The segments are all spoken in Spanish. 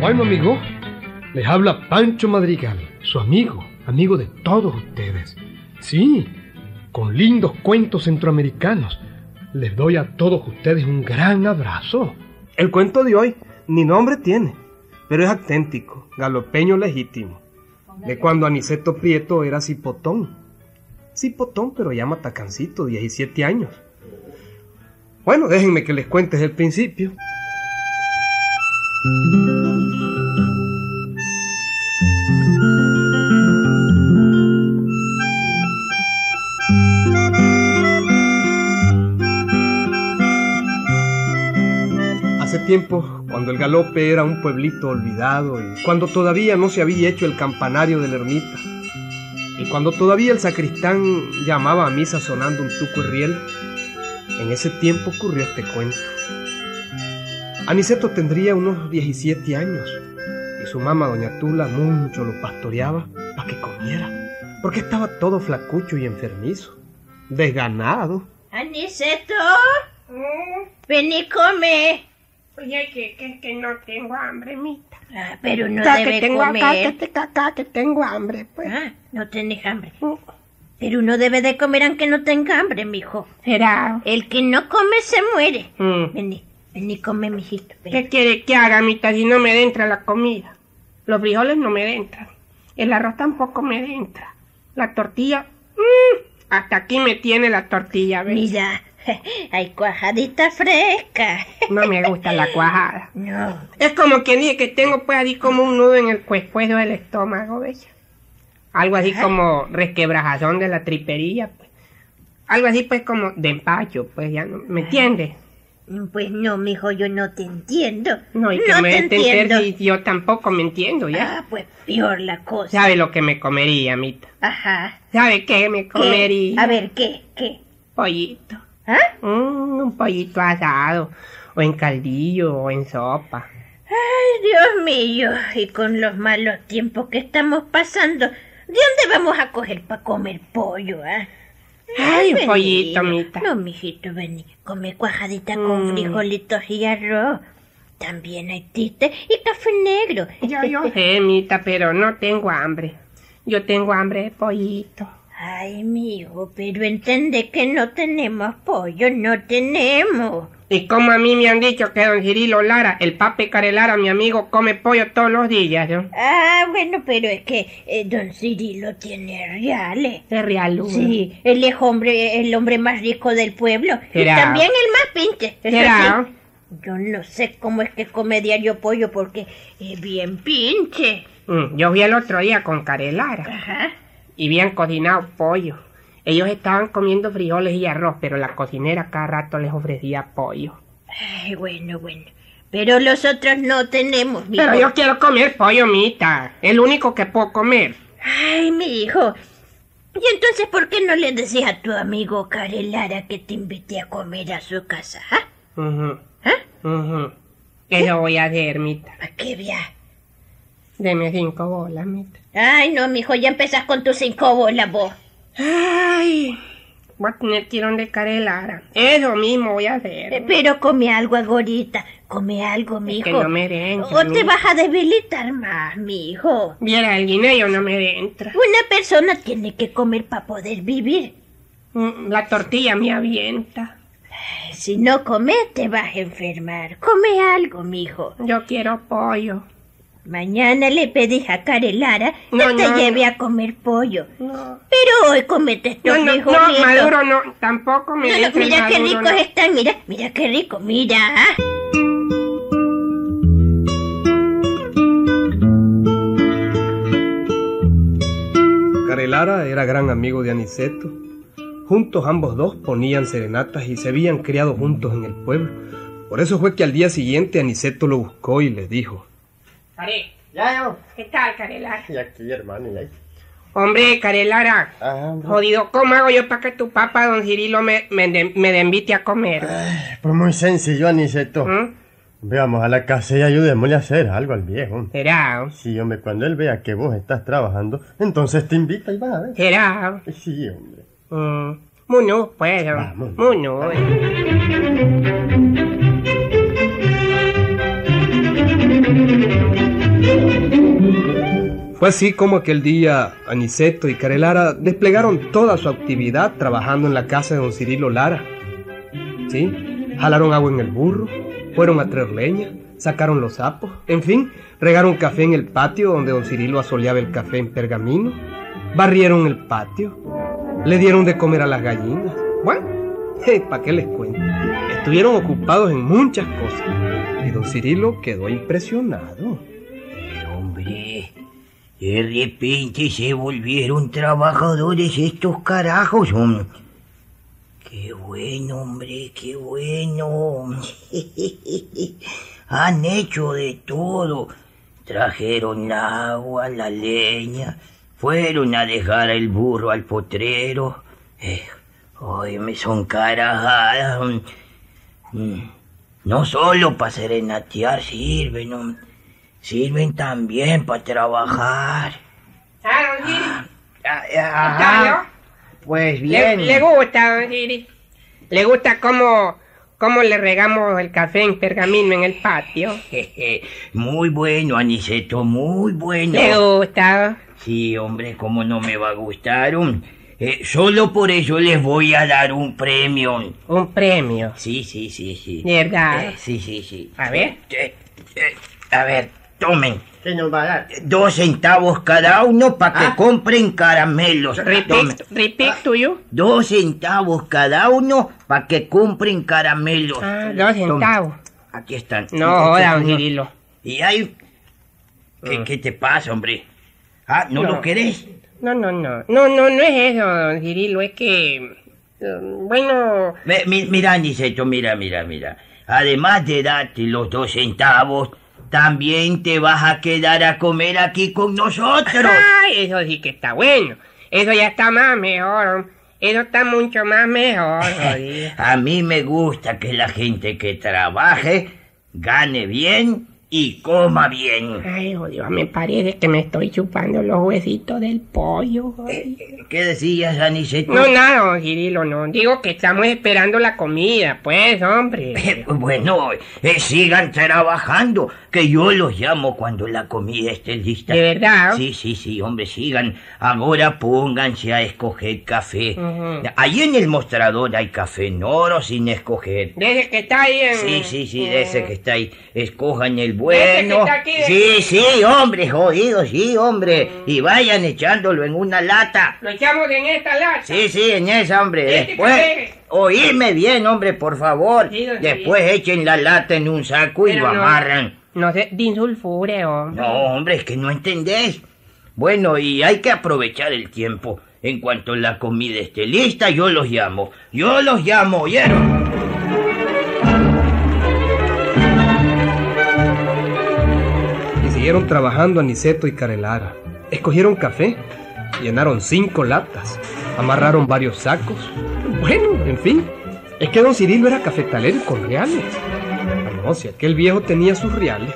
Bueno, amigo, les habla Pancho Madrigal, su amigo, amigo de todos ustedes. Sí, con lindos cuentos centroamericanos. Les doy a todos ustedes un gran abrazo. El cuento de hoy ni nombre tiene, pero es auténtico, galopeño legítimo. De cuando Aniceto Prieto era cipotón. Cipotón, pero ya matacancito, 17 años. Bueno, déjenme que les cuente desde el principio. Tiempo, cuando el galope era un pueblito olvidado y cuando todavía no se había hecho el campanario de la ermita y cuando todavía el sacristán llamaba a misa sonando un tuco y riel, en ese tiempo ocurrió este cuento. Aniceto tendría unos 17 años y su mamá, doña Tula, mucho lo pastoreaba para que comiera, porque estaba todo flacucho y enfermizo, desganado. Aniceto, ven y come. Oye, que, que, que no tengo hambre, mita. Ah, pero no debe que tengo comer. acá, que, te- acá que tengo hambre, pues. Ah, no tenés hambre. Pero uno debe de comer aunque no tenga hambre, mijo. Será. El que no come se muere. Mm. Vení, vení, come, mijito. ¿Qué quiere que haga, mita, si no me entra la comida? Los frijoles no me entran. El arroz tampoco me entra. La tortilla, mm, hasta aquí me tiene la tortilla, ¿ves? Mira, hay cuajadita fresca. No me gusta la cuajada. No. Es como que dije que tengo pues así como un nudo en el cuescuezo del estómago, ¿ves? Algo así como resquebrajazón de la tripería, pues. Algo así pues como de empacho, pues ya no, ¿me entiendes? Pues no, mijo, yo no te entiendo. No, y que no me entiendo. si yo tampoco me entiendo, ¿ya? Ah, pues peor la cosa. ¿Sabe lo que me comería, Mita? Ajá. ¿Sabe qué me ¿Qué? comería? A ver, ¿qué? ¿Qué? Pollito. ¿Ah? Mm, un pollito asado, o en caldillo, o en sopa. Ay, Dios mío, y con los malos tiempos que estamos pasando, ¿de dónde vamos a coger para comer pollo, ah? Ay, un pollito, Mita. No, mijito, vení, come cuajadita con Mm. frijolitos y arroz. También hay tite y café negro. Yo, yo sé, Mita, pero no tengo hambre. Yo tengo hambre de pollito. Ay, mijo, pero entiende que no tenemos pollo, no tenemos. Y como a mí me han dicho que don Cirilo Lara, el pape Carelara, mi amigo, come pollo todos los días, ¿no? Ah, bueno, pero es que eh, don Cirilo tiene reales. De real. Sí, él es hombre, el hombre más rico del pueblo. ¿Será? Y también el más pinche. eso ¿Será? sí. Yo no sé cómo es que come diario pollo porque es bien pinche. Mm, yo vi el otro día con Carelara Ajá. Y habían cocinado pollo. Ellos estaban comiendo frijoles y arroz, pero la cocinera cada rato les ofrecía pollo. Ay, bueno, bueno. Pero los otros no tenemos, mijo. Pero yo quiero comer pollo, Mita. El único que puedo comer. Ay, mi hijo. ¿Y entonces por qué no le decís a tu amigo Carelara que te invite a comer a su casa? ¿Ah? Ujú, ¿Ah? ujú. Eso voy a hacer, Mita. ¿A qué via? Deme cinco bolas, Mita. Ay, no, mijo, ya empezás con tus cinco bolas vos. Ay, voy a tener tirón de Carelara. Eso mismo voy a hacer. Eh, Pero come algo agorita, come algo, mijo. que no me entra, O te vas a debilitar más, mijo. Viera, el guineo no me entra. Una persona tiene que comer para poder vivir. Mm, La tortilla me avienta. Si no comes, te vas a enfermar. Come algo, mijo. Yo quiero pollo. Mañana le pedís a Carelara que No, te no, lleve no. a comer pollo. No, Pero hoy comete estos no, no, no, maduro no, tampoco me mira qué ricos no. están, mira, mira qué rico, mira. Carelara era gran amigo de Aniceto. Juntos ambos dos ponían serenatas y se habían criado juntos en el pueblo. Por eso fue que al día siguiente Aniceto lo buscó y le dijo. Care, Ya, yo. ¿qué tal, Carelara? Y aquí, hermano, y ahí. Hombre, Carelara, Ah, hombre. jodido, ¿cómo hago yo para que tu papá, don Cirilo, me, me, de- me de invite a comer? Pues muy sencillo, Aniceto. ¿Mm? Veamos a la casa y ayudémosle a hacer algo al viejo. ¿Será? Sí, hombre, cuando él vea que vos estás trabajando, entonces te invita y vas a ver. ¿Será? Sí, hombre. Mm, Munu, pues. Vamos. Munu. eh. Fue así como aquel día Aniceto y Carelara desplegaron toda su actividad trabajando en la casa de don Cirilo Lara. ¿Sí? Jalaron agua en el burro, fueron a traer leña, sacaron los sapos, en fin, regaron café en el patio donde don Cirilo asoleaba el café en pergamino, barrieron el patio, le dieron de comer a las gallinas. Bueno, ¿para qué les cuento? Estuvieron ocupados en muchas cosas y don Cirilo quedó impresionado. Hombre, de repente se volvieron trabajadores estos carajos. hombre. Qué bueno, hombre, qué bueno. Han hecho de todo. Trajeron agua, la leña, fueron a dejar el burro al potrero. Eh, me son carajadas. Mm, No solo para serenatear sirven, hombre. Sirven también para trabajar. Ah, don Siri. Ah, ¿Está, ajá. Pues bien. le gusta, don Siri. Le gusta cómo, cómo le regamos el café en pergamino en el patio. Muy bueno, Aniceto, muy bueno. Le gusta. Sí, hombre, ¿cómo no me va a gustar? um? Eh, solo por eso les voy a dar un premio. Un premio. Sí, sí, sí, sí. De verdad. Eh, sí, sí, sí. A ver. Eh, a ver, tomen. ¿Qué nos va a dar? Dos centavos cada uno para que Ah. compren caramelos. Tomen. Repeat, repeat to you. Dos centavos cada uno para que compren caramelos. Ah, dos Tomen. centavos. Aquí están. No joda, don. Cirilo. Y hay... ¿Qué, qué te pasa, hombre? Ah, ¿no, Mm. No. lo querés? No, no, no. No, no, no es eso, don Cirilo. Es que... eh, Bueno... Mi- mira, Aniceto, mira, mira, mira. Además de darte los dos centavos, también te vas a quedar a comer aquí con nosotros. Ay, eso sí que está bueno. Eso ya está más mejor. Eso está mucho más mejor. A mí me gusta que la gente que trabaje gane bien y coma bien. Ay, jodido, me parece que me estoy chupando los huesitos del pollo. jodido. ¿Qué decías, Aniceto? No, nada, don Cirilo, no. Digo que estamos esperando la comida, pues, hombre. Eh, Bueno, eh, sigan trabajando, que yo los llamo cuando la comida esté lista. ¿De verdad? Sí, sí, sí, hombre, sigan. Ahora pónganse a escoger café. Ujú. Ahí en el mostrador hay café en oro sin escoger. Desde que está ahí en... Sí, sí, sí, de ese que está ahí. Escojan el bueno. aquí de- Sí, sí, hombre, jodido, sí, hombre. Y vayan echándolo en una lata. Lo echamos en esta lata. Sí, sí, en esa, hombre. Este Después, oírme bien, hombre, por favor. Sí, Después echen la lata en un saco y lo no- amarran. No sé, dinsulfure, hombre. No, hombre, es que no entendés. Bueno, y hay que aprovechar el tiempo. En cuanto la comida esté lista, yo los llamo. Yo los llamo, ¿oyeron? Siguieron trabajando Aniceto y Carelara. Escogieron café, llenaron cinco latas, amarraron varios sacos. Bueno, en fin, es que don Cirilo era cafetalero con reales. Ah, No, si aquel viejo tenía sus reales.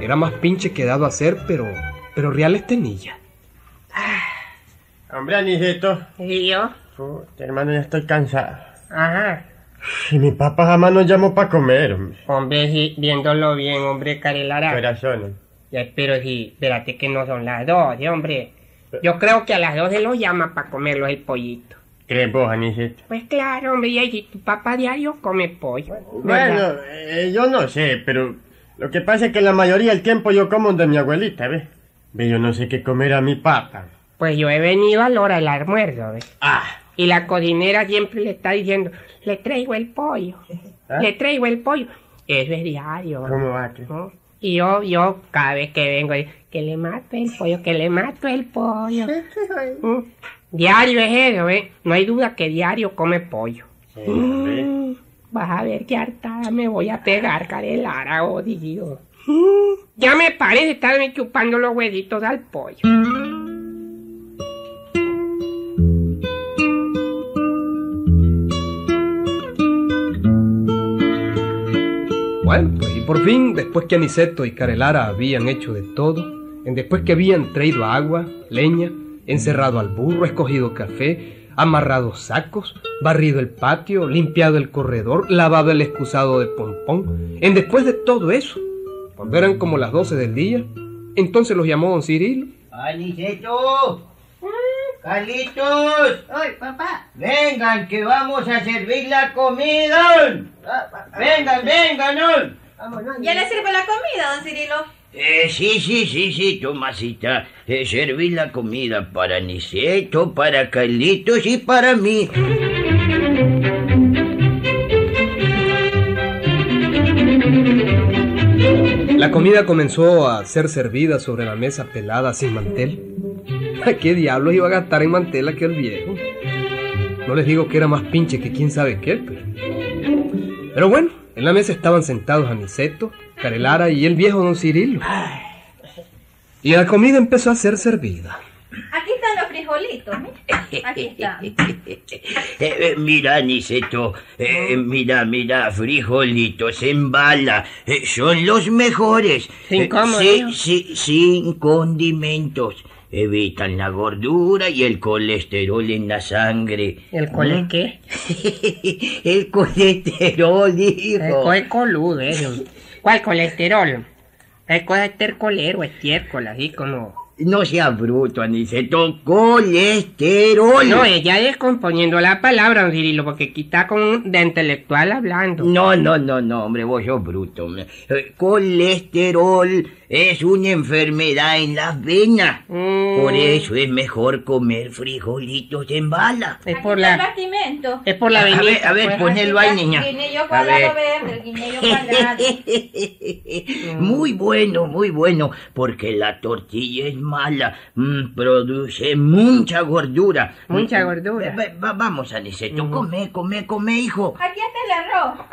Era más pinche que dado a hacer, pero, pero reales tenía. Hombre, Aniceto. ¿Y yo? Puta, hermano, ya estoy cansado. Ajá. Y mi papá jamás nos llamó para comer, hombre. Hombre, sí, viéndolo bien, hombre, Carelara. Corazones. Ya, pero sí, espérate que no son las 12, hombre. Yo creo que a las 12 lo llama para comerlo el pollito. ¿Crees vos, Aniceto? Pues claro, hombre, y si tu papá diario come pollo. Bueno, eh, yo no sé, pero lo que pasa es que la mayoría del tiempo yo como de mi abuelita, ¿ves? Ve, yo no sé qué comer a mi papá. Pues yo he venido a la hora del almuerzo, ¿ves? Ah, Y la cocinera siempre le está diciendo, le traigo el pollo, ¿Ah? le traigo el pollo. Eso es diario. ¿Cómo va? que? ¿no? Y yo, yo, cada vez que vengo, digo, que le mato el pollo, que le mato el pollo. Mm. Diario es eso, ¿eh? No hay duda que diario come pollo. Sí. Mm, Vas a ver qué hartada me voy a pegar, Carelara, odio. Mm, Ya me parece estarme chupando los huesitos al pollo. Bueno, pues y por fin, después que Aniceto y Carelara habían hecho de todo, en después que habían traído agua, leña, encerrado al burro, escogido café, amarrado sacos, barrido el patio, limpiado el corredor, lavado el excusado de pompón, en después de todo eso, cuando eran como las 12 del día, Entonces los llamó don Cirilo. ¡Aniceto! ¡Carlitos! ¡Ay, papá! ¡Vengan, que vamos a servir la comida! ¡Vengan, vengan! ¿no? ¿Ya le sirve la comida, don Cirilo? Eh, sí, sí, sí, sí, Tomasita. Eh, serví la comida para Aniceto, para Carlitos y para mí. La comida comenzó a ser servida sobre la mesa pelada sin mantel. ¿A qué diablos iba a gastar en mantel aquel viejo? No les digo que era más pinche que quién sabe qué, pero... Pero bueno, en la mesa estaban sentados Aniceto, Carelara y el viejo don Cirilo. Y la comida empezó a ser servida. Aquí están los frijolitos, ¿eh? Aquí están. Eh, eh, mira, Aniceto, eh, mira, mira, frijolitos en bala, eh, son los mejores. Sin cómo, sí, sí, sin condimentos. Evitan la gordura y el colesterol en la sangre. ¿El cole qué? el colesterol, El hijo. cole coludo, eh. ¿Cuál colesterol? El colestercolero, estiércol, así como... No sea bruto, Aniceto, colesterol. No, ella descomponiendo la palabra, don Cirilo, porque aquí está con un de intelectual hablando. No, no, no, no, hombre, vos sos bruto. hombre. Eh, Colesterol es una enfermedad en las venas. Mm. Por eso es mejor comer frijolitos en bala. Es Aquí por el la... bastimento. Es por la A ver, venita. a ver, pues. ponelo ahí, niña. Guineyo A cuadrado ver. verde, el guineyo cuadrado. Muy bueno, muy bueno, porque la tortilla es mala, mm, produce mucha gordura. Mucha Mm, gordura. va- va- vamos, Aniceto, come, come, come, hijo. Aquí está el arroz.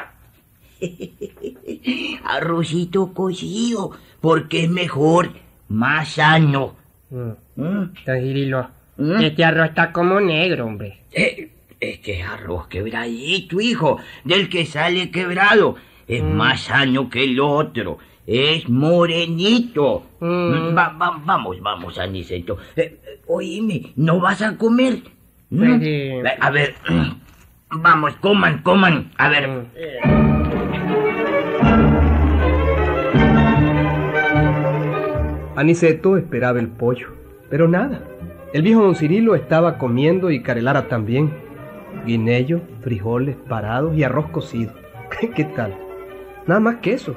Arrocito cocido, porque es mejor, más sano. Mm. Mm. ¿Mm? este arroz está como negro, hombre. Eh, es que es arroz quebradito, hijo, del que sale quebrado. Es más sano que el otro. Es morenito. Va- va- vamos, vamos, Aniceto. Eh, eh, oíme, ¿no vas a comer? Pues, eh, A ver, vamos, coman, coman. A ver, Aniceto esperaba el pollo, pero nada. El viejo don Cirilo estaba comiendo y Carelara también. Guineyo, frijoles parados y arroz cocido. ¿Qué tal? Nada más que eso.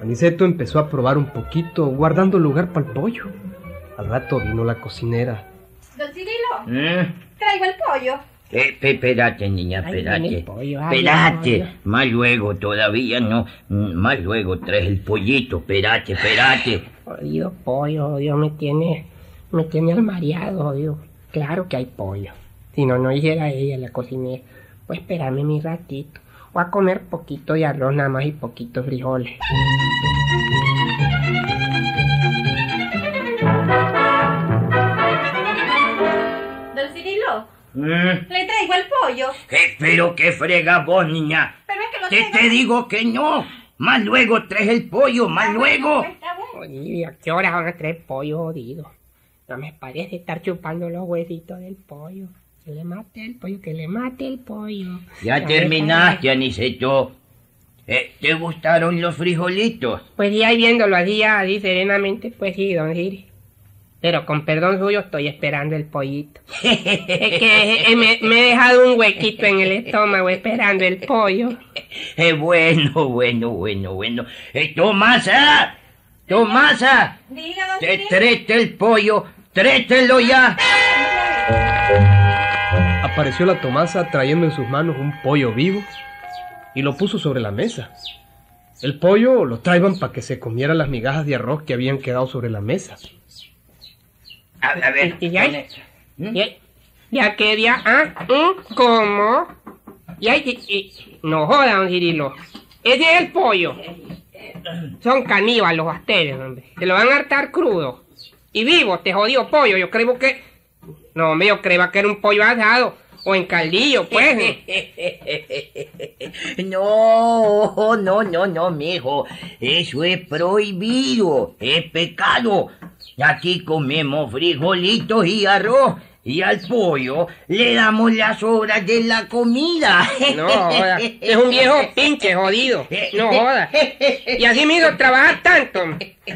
Aniceto empezó a probar un poquito, guardando lugar para el pollo. Al rato vino la cocinera. Don Cirilo, ¿Mm? traigo el pollo. Eh, espérate, niña, espérate. Espérate, más luego, todavía no. Más luego traes el pollito, espérate, espérate. Jodido pollo, Dios, me tiene, me tiene al mareado, Dios. Claro que hay pollo. Si no, no hiciera ella la cocinera. Pues espérame mi ratito. Voy a comer poquito de arroz nada más y poquito frijoles. Don Cirilo, Mm, le traigo el pollo. eh, pero qué frega vos, niña. Pero es que lo Que traigo- te digo que no. Más luego traes el pollo, más luego. Está bueno. Jodido, ¿a qué hora van a traer pollo jodido? No me parece estar chupando los huesitos del pollo. Que le mate el pollo, que le mate el pollo. Ya me terminaste, Aniceto. Eh, ¿Te gustaron los frijolitos? Pues ya viéndolo así, así serenamente, pues sí, don Siri. Pero con perdón suyo estoy esperando el pollito. es que eh, me, me he dejado un huequito en el estómago esperando el pollo. Eh, bueno, bueno, bueno, bueno. Eh, Tomasa, Tomasa, Diga, te trete el pollo, trételo ya. Apareció la Tomasa trayendo en sus manos un pollo vivo y lo puso sobre la mesa. El pollo lo traían para que se comiera las migajas de arroz que habían quedado sobre la mesa. A, a ver, ¿Mm? Ya, ya que ya, ah. ¿cómo? Ya, no joda, don Cirilo. Ese es el pollo. Son caníbales ustedes, hombre. Se lo van a hartar crudo. Y vivo, te jodido pollo. Yo creo que... No, hombre, yo creía que era un pollo asado. O en caldillo, pues. No, no, no, no, mijo. Eso es prohibido, es pecado. Aquí comemos frijolitos y arroz. Y al pollo le damos las sobras de la comida. No joda, es un viejo pinche jodido. No joda. Y así me hizo trabajar tanto.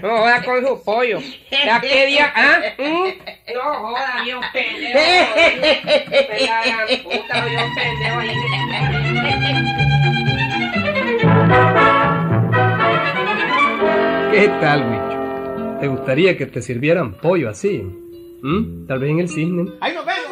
No joda con su pollo. ¿Ya qué día? ¿Ah? ¿Mm? No joda, viejo pendejo. Puta, viejo pendejo. ¿Qué tal, Wicho? ¿Te gustaría que te sirvieran pollo así? ¿Mm? Tal vez en el cisne. ¡Ahí nos vemos!